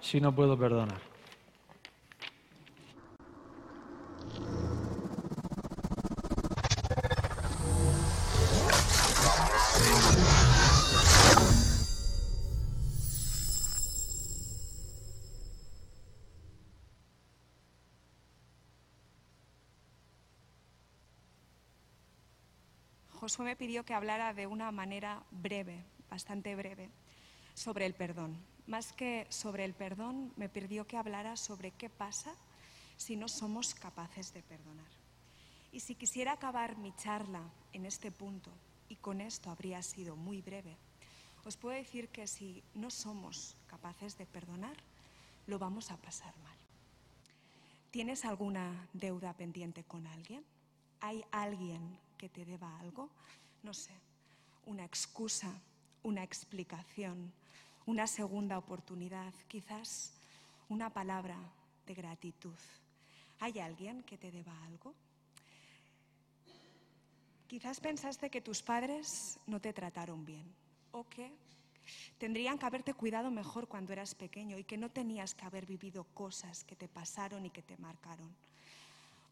si no puedo perdonar? Josué me pidió que hablara de una manera breve, bastante breve, sobre el perdón. Más que sobre el perdón, me pidió que hablara sobre qué pasa si no somos capaces de perdonar. Y si quisiera acabar mi charla en este punto, y con esto habría sido muy breve, os puedo decir que si no somos capaces de perdonar, lo vamos a pasar mal. ¿Tienes alguna deuda pendiente con alguien? ¿Hay alguien que te deba algo? No sé, una excusa, una explicación, una segunda oportunidad, quizás una palabra de gratitud. ¿Hay alguien que te deba algo? Quizás pensaste que tus padres no te trataron bien o que tendrían que haberte cuidado mejor cuando eras pequeño y que no tenías que haber vivido cosas que te pasaron y que te marcaron.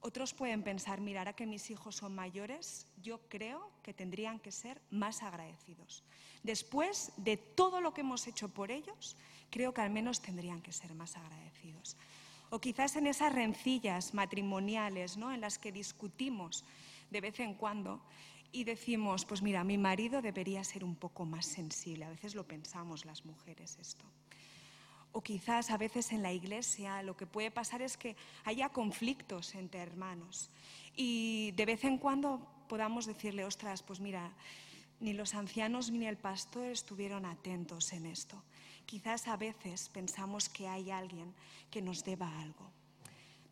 Otros pueden pensar, mira, ahora que mis hijos son mayores, yo creo que tendrían que ser más agradecidos. Después de todo lo que hemos hecho por ellos, creo que al menos tendrían que ser más agradecidos. O quizás en esas rencillas matrimoniales, ¿no? En las que discutimos de vez en cuando y decimos, pues mira, mi marido debería ser un poco más sensible. A veces lo pensamos las mujeres esto o quizás a veces en la iglesia lo que puede pasar es que haya conflictos entre hermanos y de vez en cuando podamos decirle, ostras, pues mira, ni los ancianos ni el pastor estuvieron atentos en esto. Quizás a veces pensamos que hay alguien que nos deba algo.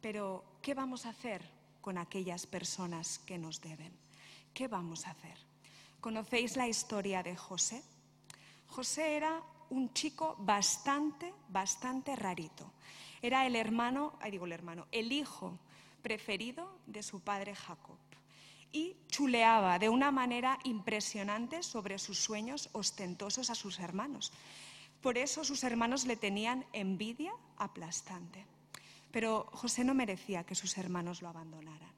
Pero, ¿qué vamos a hacer con aquellas personas que nos deben? ¿Qué vamos a hacer? ¿Conocéis la historia de José? José era un chico bastante, bastante rarito. Era el hermano, digo el hermano, el hijo preferido de su padre Jacob. Y chuleaba de una manera impresionante sobre sus sueños ostentosos a sus hermanos. Por eso sus hermanos le tenían envidia aplastante. Pero José no merecía que sus hermanos lo abandonaran.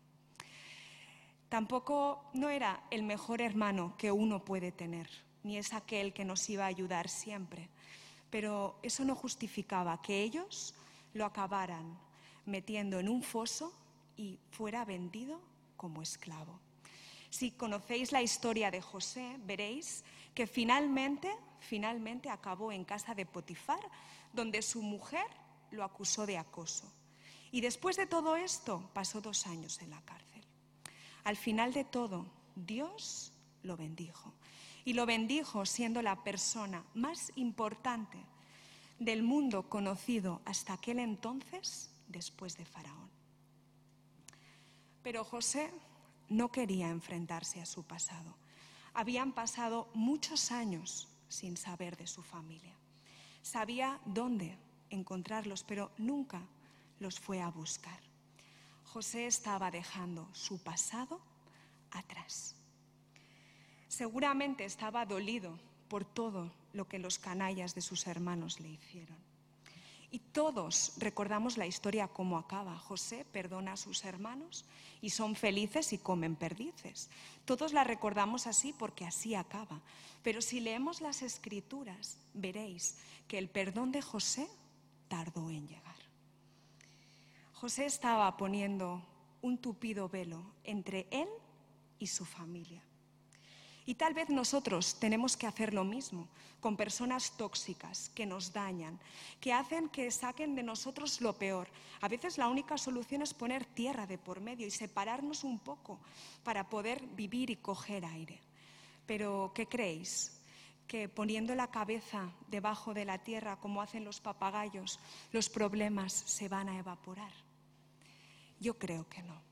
Tampoco no era el mejor hermano que uno puede tener ni es aquel que nos iba a ayudar siempre. Pero eso no justificaba que ellos lo acabaran metiendo en un foso y fuera vendido como esclavo. Si conocéis la historia de José, veréis que finalmente, finalmente acabó en casa de Potifar, donde su mujer lo acusó de acoso. Y después de todo esto, pasó dos años en la cárcel. Al final de todo, Dios lo bendijo y lo bendijo siendo la persona más importante del mundo conocido hasta aquel entonces después de Faraón. Pero José no quería enfrentarse a su pasado. Habían pasado muchos años sin saber de su familia. Sabía dónde encontrarlos, pero nunca los fue a buscar. José estaba dejando su pasado atrás. Seguramente estaba dolido por todo lo que los canallas de sus hermanos le hicieron. Y todos recordamos la historia como acaba. José perdona a sus hermanos y son felices y comen perdices. Todos la recordamos así porque así acaba. Pero si leemos las escrituras, veréis que el perdón de José tardó en llegar. José estaba poniendo un tupido velo entre él y su familia. Y tal vez nosotros tenemos que hacer lo mismo con personas tóxicas que nos dañan, que hacen que saquen de nosotros lo peor. A veces la única solución es poner tierra de por medio y separarnos un poco para poder vivir y coger aire. Pero, ¿qué creéis? que poniendo la cabeza debajo de la tierra, como hacen los papagayos, los problemas se van a evaporar. Yo creo que no.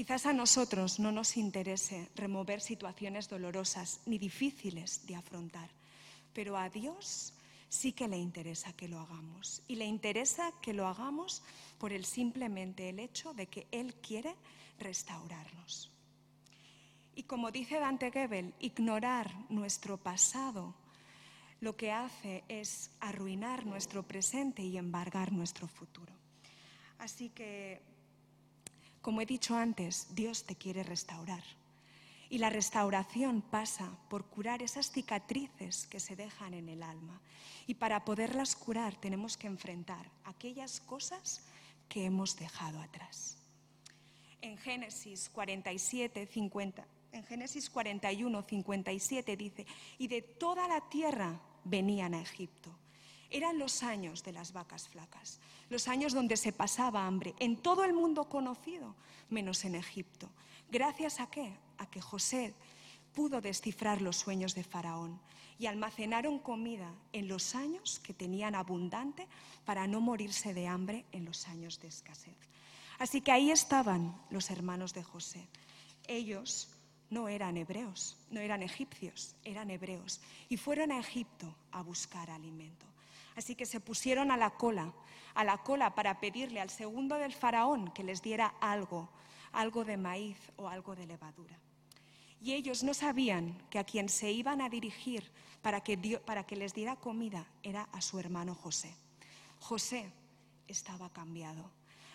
Quizás a nosotros no nos interese remover situaciones dolorosas ni difíciles de afrontar, pero a Dios sí que le interesa que lo hagamos. Y le interesa que lo hagamos por el simplemente el hecho de que Él quiere restaurarnos. Y como dice Dante Gebel, ignorar nuestro pasado lo que hace es arruinar nuestro presente y embargar nuestro futuro. Así que, como he dicho antes, Dios te quiere restaurar. Y la restauración pasa por curar esas cicatrices que se dejan en el alma. Y para poderlas curar tenemos que enfrentar aquellas cosas que hemos dejado atrás. En Génesis 47, 50, en Génesis 41, 57 dice, y de toda la tierra venían a Egipto. Eran los años de las vacas flacas, los años donde se pasaba hambre en todo el mundo conocido, menos en Egipto. ¿Gracias a qué? A que José pudo descifrar los sueños de Faraón y almacenaron comida en los años que tenían abundante para no morirse de hambre en los años de escasez. Así que ahí estaban los hermanos de José. Ellos no eran hebreos, no eran egipcios, eran hebreos. Y fueron a Egipto a buscar alimento. Así que se pusieron a la cola, a la cola para pedirle al segundo del faraón que les diera algo, algo de maíz o algo de levadura. Y ellos no sabían que a quien se iban a dirigir para que, para que les diera comida era a su hermano José. José estaba cambiado.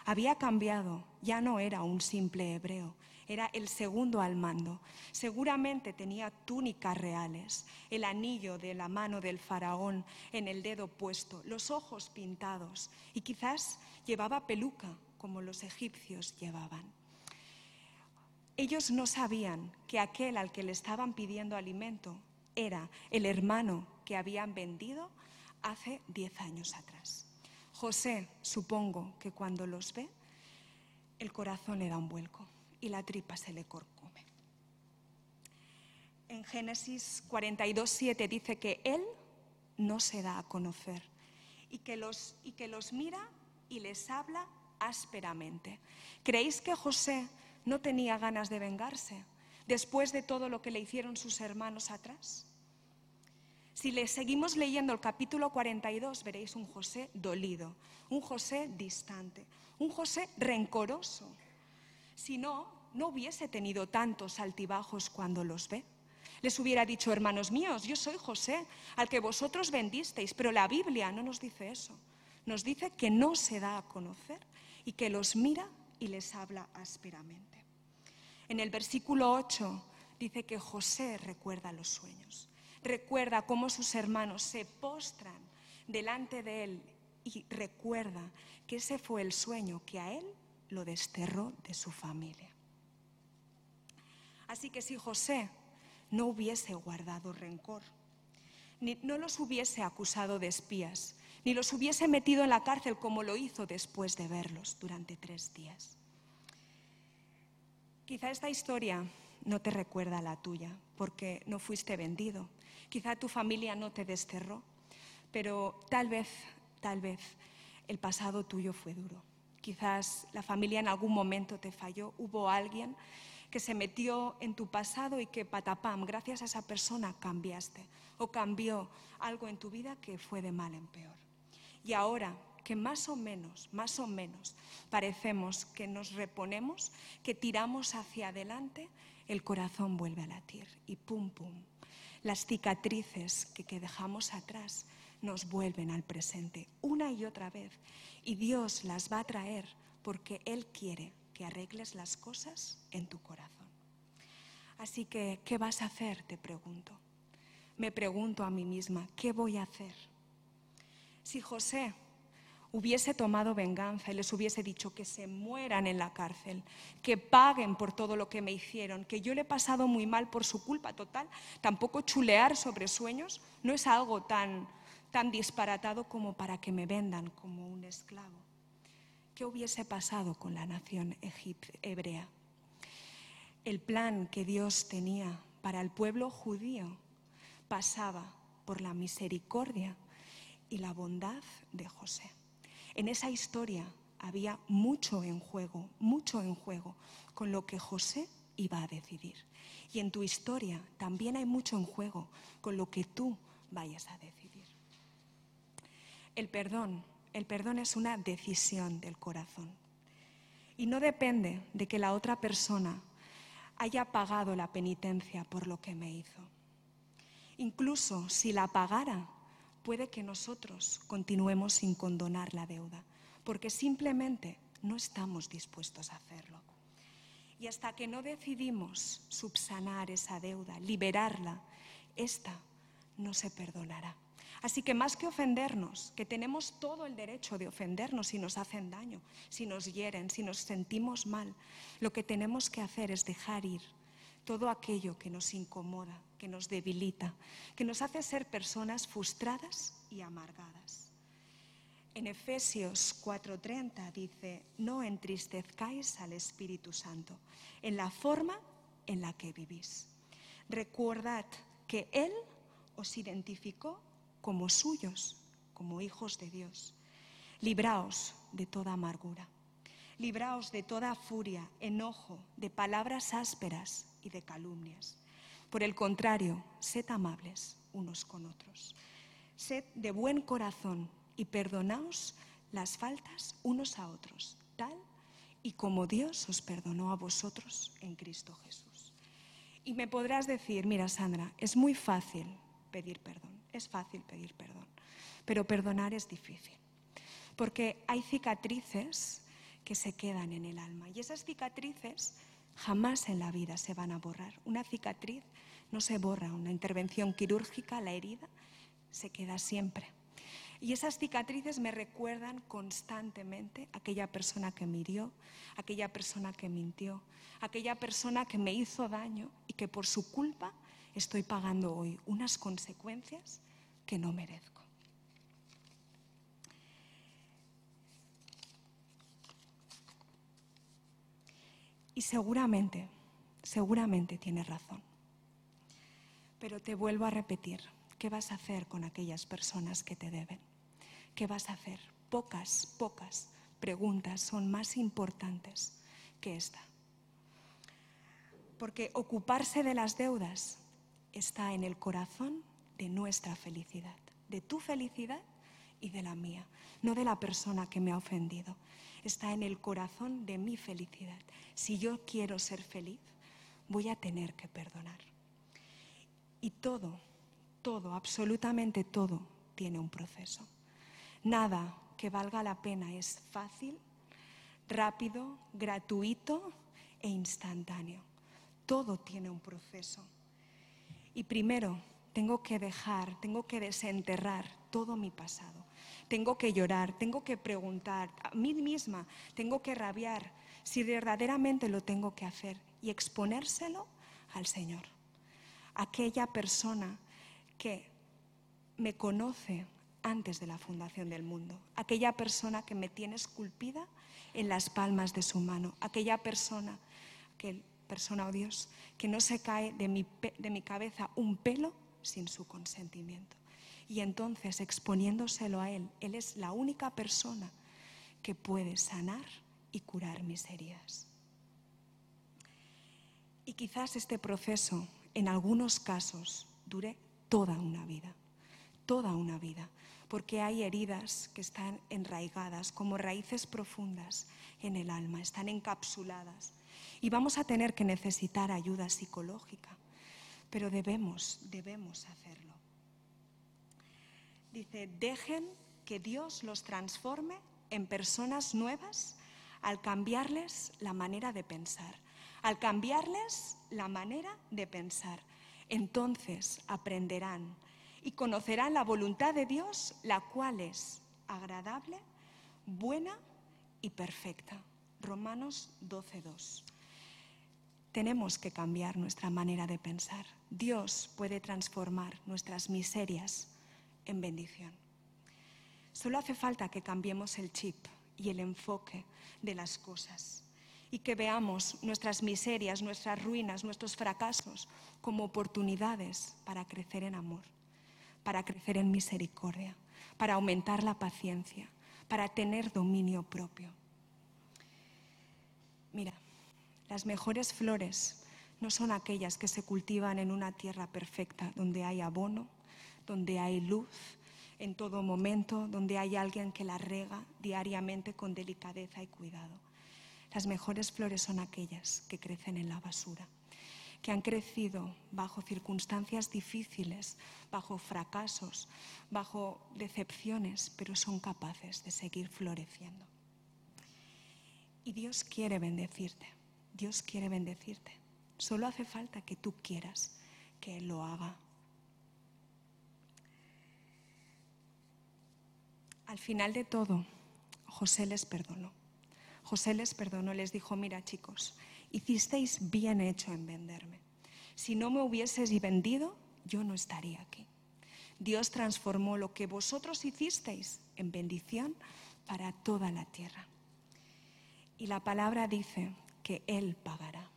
Había cambiado, ya no era un simple hebreo, era el segundo al mando. Seguramente tenía túnicas reales, el anillo de la mano del faraón en el dedo puesto, los ojos pintados y quizás llevaba peluca como los egipcios llevaban. Ellos no sabían que aquel al que le estaban pidiendo alimento era el hermano que habían vendido hace diez años atrás. José, supongo que cuando los ve, el corazón le da un vuelco y la tripa se le corcome. En Génesis 42, 7 dice que Él no se da a conocer y que, los, y que los mira y les habla ásperamente. ¿Creéis que José no tenía ganas de vengarse después de todo lo que le hicieron sus hermanos atrás? Si le seguimos leyendo el capítulo 42, veréis un José dolido, un José distante, un José rencoroso. Si no, no hubiese tenido tantos altibajos cuando los ve. Les hubiera dicho, hermanos míos, yo soy José, al que vosotros vendisteis, pero la Biblia no nos dice eso. Nos dice que no se da a conocer y que los mira y les habla ásperamente. En el versículo 8 dice que José recuerda los sueños, recuerda cómo sus hermanos se postran delante de él y recuerda que ese fue el sueño que a él lo desterró de su familia. Así que si José no hubiese guardado rencor, ni, no los hubiese acusado de espías, ni los hubiese metido en la cárcel como lo hizo después de verlos durante tres días. Quizá esta historia no te recuerda la tuya, porque no fuiste vendido. Quizá tu familia no te desterró, pero tal vez, tal vez el pasado tuyo fue duro. Quizás la familia en algún momento te falló, hubo alguien que se metió en tu pasado y que patapam, gracias a esa persona cambiaste o cambió algo en tu vida que fue de mal en peor. Y ahora que más o menos, más o menos parecemos que nos reponemos, que tiramos hacia adelante, el corazón vuelve a latir y pum, pum. Las cicatrices que, que dejamos atrás nos vuelven al presente una y otra vez y Dios las va a traer porque Él quiere que arregles las cosas en tu corazón. Así que, ¿qué vas a hacer? Te pregunto. Me pregunto a mí misma, ¿qué voy a hacer? Si José hubiese tomado venganza y les hubiese dicho que se mueran en la cárcel, que paguen por todo lo que me hicieron, que yo le he pasado muy mal por su culpa total, tampoco chulear sobre sueños no es algo tan tan disparatado como para que me vendan como un esclavo. ¿Qué hubiese pasado con la nación hebrea? El plan que Dios tenía para el pueblo judío pasaba por la misericordia y la bondad de José. En esa historia había mucho en juego, mucho en juego con lo que José iba a decidir. Y en tu historia también hay mucho en juego con lo que tú vayas a decidir. El perdón, el perdón es una decisión del corazón. Y no depende de que la otra persona haya pagado la penitencia por lo que me hizo. Incluso si la pagara, puede que nosotros continuemos sin condonar la deuda, porque simplemente no estamos dispuestos a hacerlo. Y hasta que no decidimos subsanar esa deuda, liberarla, esta no se perdonará. Así que más que ofendernos, que tenemos todo el derecho de ofendernos si nos hacen daño, si nos hieren, si nos sentimos mal, lo que tenemos que hacer es dejar ir todo aquello que nos incomoda, que nos debilita, que nos hace ser personas frustradas y amargadas. En Efesios 4:30 dice, no entristezcáis al Espíritu Santo en la forma en la que vivís. Recordad que Él os identificó como suyos, como hijos de Dios. Libraos de toda amargura, libraos de toda furia, enojo, de palabras ásperas y de calumnias. Por el contrario, sed amables unos con otros. Sed de buen corazón y perdonaos las faltas unos a otros, tal y como Dios os perdonó a vosotros en Cristo Jesús. Y me podrás decir, mira Sandra, es muy fácil pedir perdón. Es fácil pedir perdón, pero perdonar es difícil, porque hay cicatrices que se quedan en el alma y esas cicatrices jamás en la vida se van a borrar. Una cicatriz no se borra, una intervención quirúrgica, la herida, se queda siempre. Y esas cicatrices me recuerdan constantemente a aquella persona que me hirió, aquella persona que mintió, aquella persona que me hizo daño y que por su culpa estoy pagando hoy unas consecuencias que no merezco. Y seguramente, seguramente tienes razón. Pero te vuelvo a repetir, ¿qué vas a hacer con aquellas personas que te deben? ¿Qué vas a hacer? Pocas, pocas preguntas son más importantes que esta. Porque ocuparse de las deudas está en el corazón de nuestra felicidad, de tu felicidad y de la mía, no de la persona que me ha ofendido. Está en el corazón de mi felicidad. Si yo quiero ser feliz, voy a tener que perdonar. Y todo, todo, absolutamente todo tiene un proceso. Nada que valga la pena es fácil, rápido, gratuito e instantáneo. Todo tiene un proceso. Y primero tengo que dejar, tengo que desenterrar todo mi pasado. Tengo que llorar, tengo que preguntar a mí misma, tengo que rabiar si verdaderamente lo tengo que hacer y exponérselo al Señor. Aquella persona que me conoce antes de la fundación del mundo, aquella persona que me tiene esculpida en las palmas de su mano, aquella persona que persona oh Dios, que no se cae de mi cabeza un pelo sin su consentimiento. Y entonces, exponiéndoselo a Él, Él es la única persona que puede sanar y curar mis heridas. Y quizás este proceso, en algunos casos, dure toda una vida, toda una vida, porque hay heridas que están enraigadas como raíces profundas en el alma, están encapsuladas y vamos a tener que necesitar ayuda psicológica, pero debemos, debemos hacerlo. Dice, dejen que Dios los transforme en personas nuevas al cambiarles la manera de pensar, al cambiarles la manera de pensar. Entonces aprenderán y conocerán la voluntad de Dios, la cual es agradable, buena y perfecta. Romanos 12.2 tenemos que cambiar nuestra manera de pensar. Dios puede transformar nuestras miserias en bendición. Solo hace falta que cambiemos el chip y el enfoque de las cosas y que veamos nuestras miserias, nuestras ruinas, nuestros fracasos como oportunidades para crecer en amor, para crecer en misericordia, para aumentar la paciencia, para tener dominio propio. Mira, las mejores flores no son aquellas que se cultivan en una tierra perfecta, donde hay abono, donde hay luz en todo momento, donde hay alguien que la rega diariamente con delicadeza y cuidado. Las mejores flores son aquellas que crecen en la basura, que han crecido bajo circunstancias difíciles, bajo fracasos, bajo decepciones, pero son capaces de seguir floreciendo. Y Dios quiere bendecirte, Dios quiere bendecirte. Solo hace falta que tú quieras que Él lo haga. Al final de todo, José les perdonó. José les perdonó, les dijo, mira chicos, hicisteis bien hecho en venderme. Si no me hubieses vendido, yo no estaría aquí. Dios transformó lo que vosotros hicisteis en bendición para toda la tierra. Y la palabra dice que Él pagará.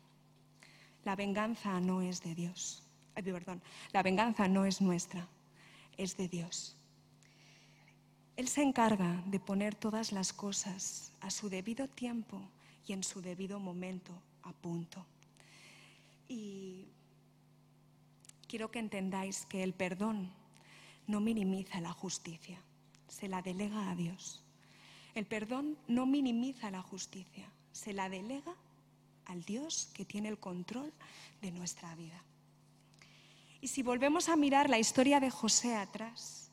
La venganza no es de Dios. perdón, la venganza no es nuestra, es de Dios. Él se encarga de poner todas las cosas a su debido tiempo y en su debido momento a punto. Y quiero que entendáis que el perdón no minimiza la justicia, se la delega a Dios. El perdón no minimiza la justicia, se la delega al Dios que tiene el control de nuestra vida. Y si volvemos a mirar la historia de José atrás,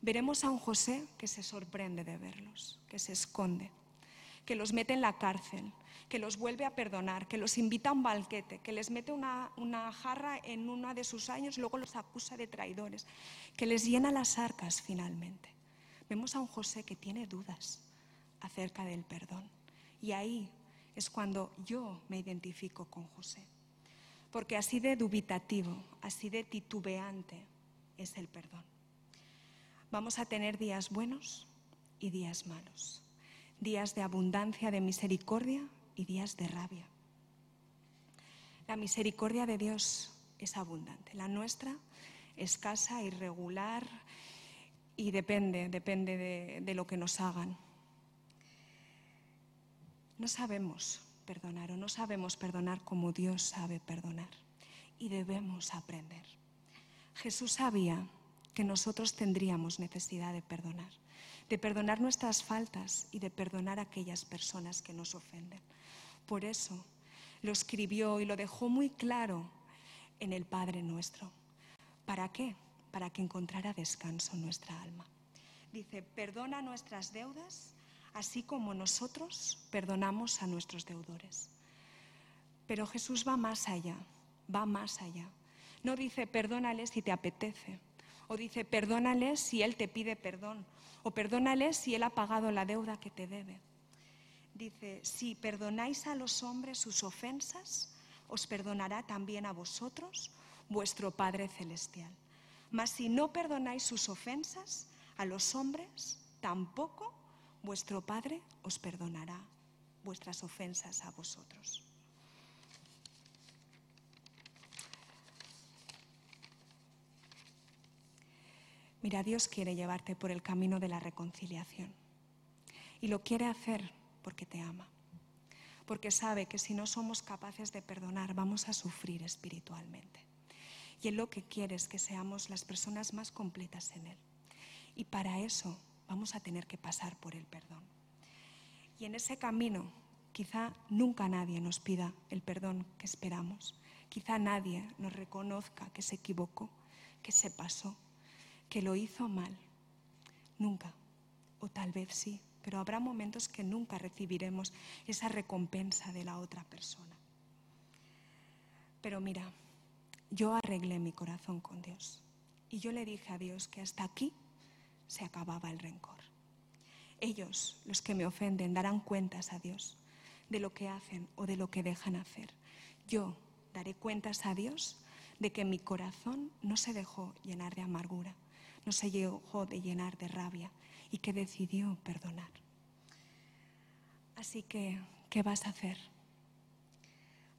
veremos a un José que se sorprende de verlos, que se esconde, que los mete en la cárcel, que los vuelve a perdonar, que los invita a un banquete, que les mete una, jarra en uno de sus años, luego los acusa de traidores, que les llena las arcas finalmente. Vemos a un José que tiene dudas acerca del perdón. Y ahí es cuando yo me identifico con José. Porque así de dubitativo, así de titubeante es el perdón. Vamos a tener días buenos y días malos, días de abundancia de misericordia y días de rabia. La misericordia de Dios es abundante, la nuestra escasa, irregular y depende, depende de, de lo que nos hagan. No sabemos perdonar o no sabemos perdonar como Dios sabe perdonar y debemos aprender. Jesús sabía que nosotros tendríamos necesidad de perdonar, de perdonar nuestras faltas y de perdonar a aquellas personas que nos ofenden. Por eso lo escribió y lo dejó muy claro en el Padre nuestro. ¿Para qué? Para que encontrara descanso en nuestra alma. Dice, perdona nuestras deudas, así como nosotros perdonamos a nuestros deudores. Pero Jesús va más allá, va más allá. No dice, perdónale si te apetece o dice, perdónale si Él te pide perdón. O perdónale si Él ha pagado la deuda que te debe. Dice, si perdonáis a los hombres sus ofensas, os perdonará también a vosotros vuestro Padre Celestial. Mas si no perdonáis sus ofensas a los hombres, tampoco vuestro Padre os perdonará vuestras ofensas a vosotros. Mira, Dios quiere llevarte por el camino de la reconciliación. Y lo quiere hacer porque te ama. Porque sabe que si no somos capaces de perdonar, vamos a sufrir espiritualmente. Y Él lo que quiere es que seamos las personas más completas en Él. Y para eso vamos a tener que pasar por el perdón. Y en ese camino, quizá nunca nadie nos pida el perdón que esperamos. Quizá nadie nos reconozca que se equivocó, que se pasó, que lo hizo mal. Nunca. O tal vez sí, pero habrá momentos que nunca recibiremos esa recompensa de la otra persona. Pero mira, yo arreglé mi corazón con Dios y yo le dije a Dios que hasta aquí se acababa el rencor. Ellos, los que me ofenden, darán cuentas a Dios de lo que hacen o de lo que dejan hacer. Yo daré cuentas a Dios de que mi corazón no se dejó llenar de amargura, no se dejó de llenar de rabia y que decidió perdonar. Así que, ¿qué vas a hacer?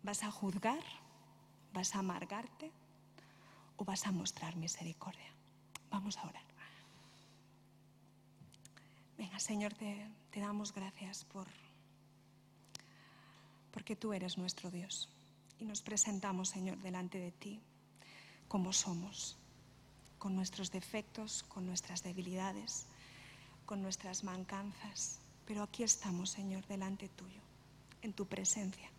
¿Vas a juzgar? ¿Vas a amargarte? ¿O vas a mostrar misericordia? Vamos a orar. Venga, Señor, te, te damos gracias por porque tú eres nuestro Dios y nos presentamos, Señor, delante de ti como somos con nuestros defectos, con nuestras debilidades, con nuestras mancanzas. Pero aquí estamos, Señor, delante tuyo, en tu presencia,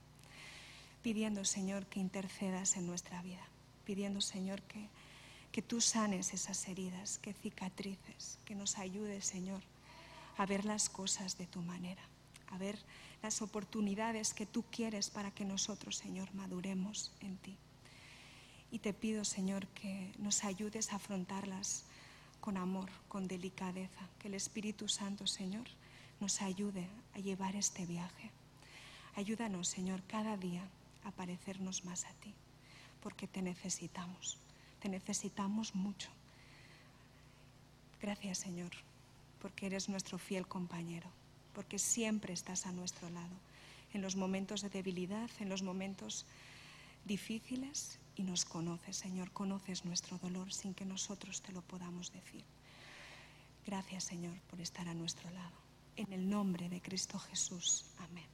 pidiendo, Señor, que intercedas en nuestra vida, pidiendo, Señor, que, que tú sanes esas heridas, que cicatrices, que nos ayudes, Señor, a ver las cosas de tu manera, a ver las oportunidades que tú quieres para que nosotros, Señor, maduremos en ti. Y te pido, Señor, que nos ayudes a afrontarlas con amor, con delicadeza, que el Espíritu Santo, Señor, nos ayude a llevar este viaje. Ayúdanos, Señor, cada día a parecernos más a ti, porque te necesitamos, te necesitamos mucho. Gracias, Señor, porque eres nuestro fiel compañero, porque siempre estás a nuestro lado, en los momentos de debilidad, en los momentos difíciles, y nos conoces, Señor, conoces nuestro dolor sin que nosotros te lo podamos decir. Gracias, Señor, por estar a nuestro lado. En el nombre de Cristo Jesús. Amén.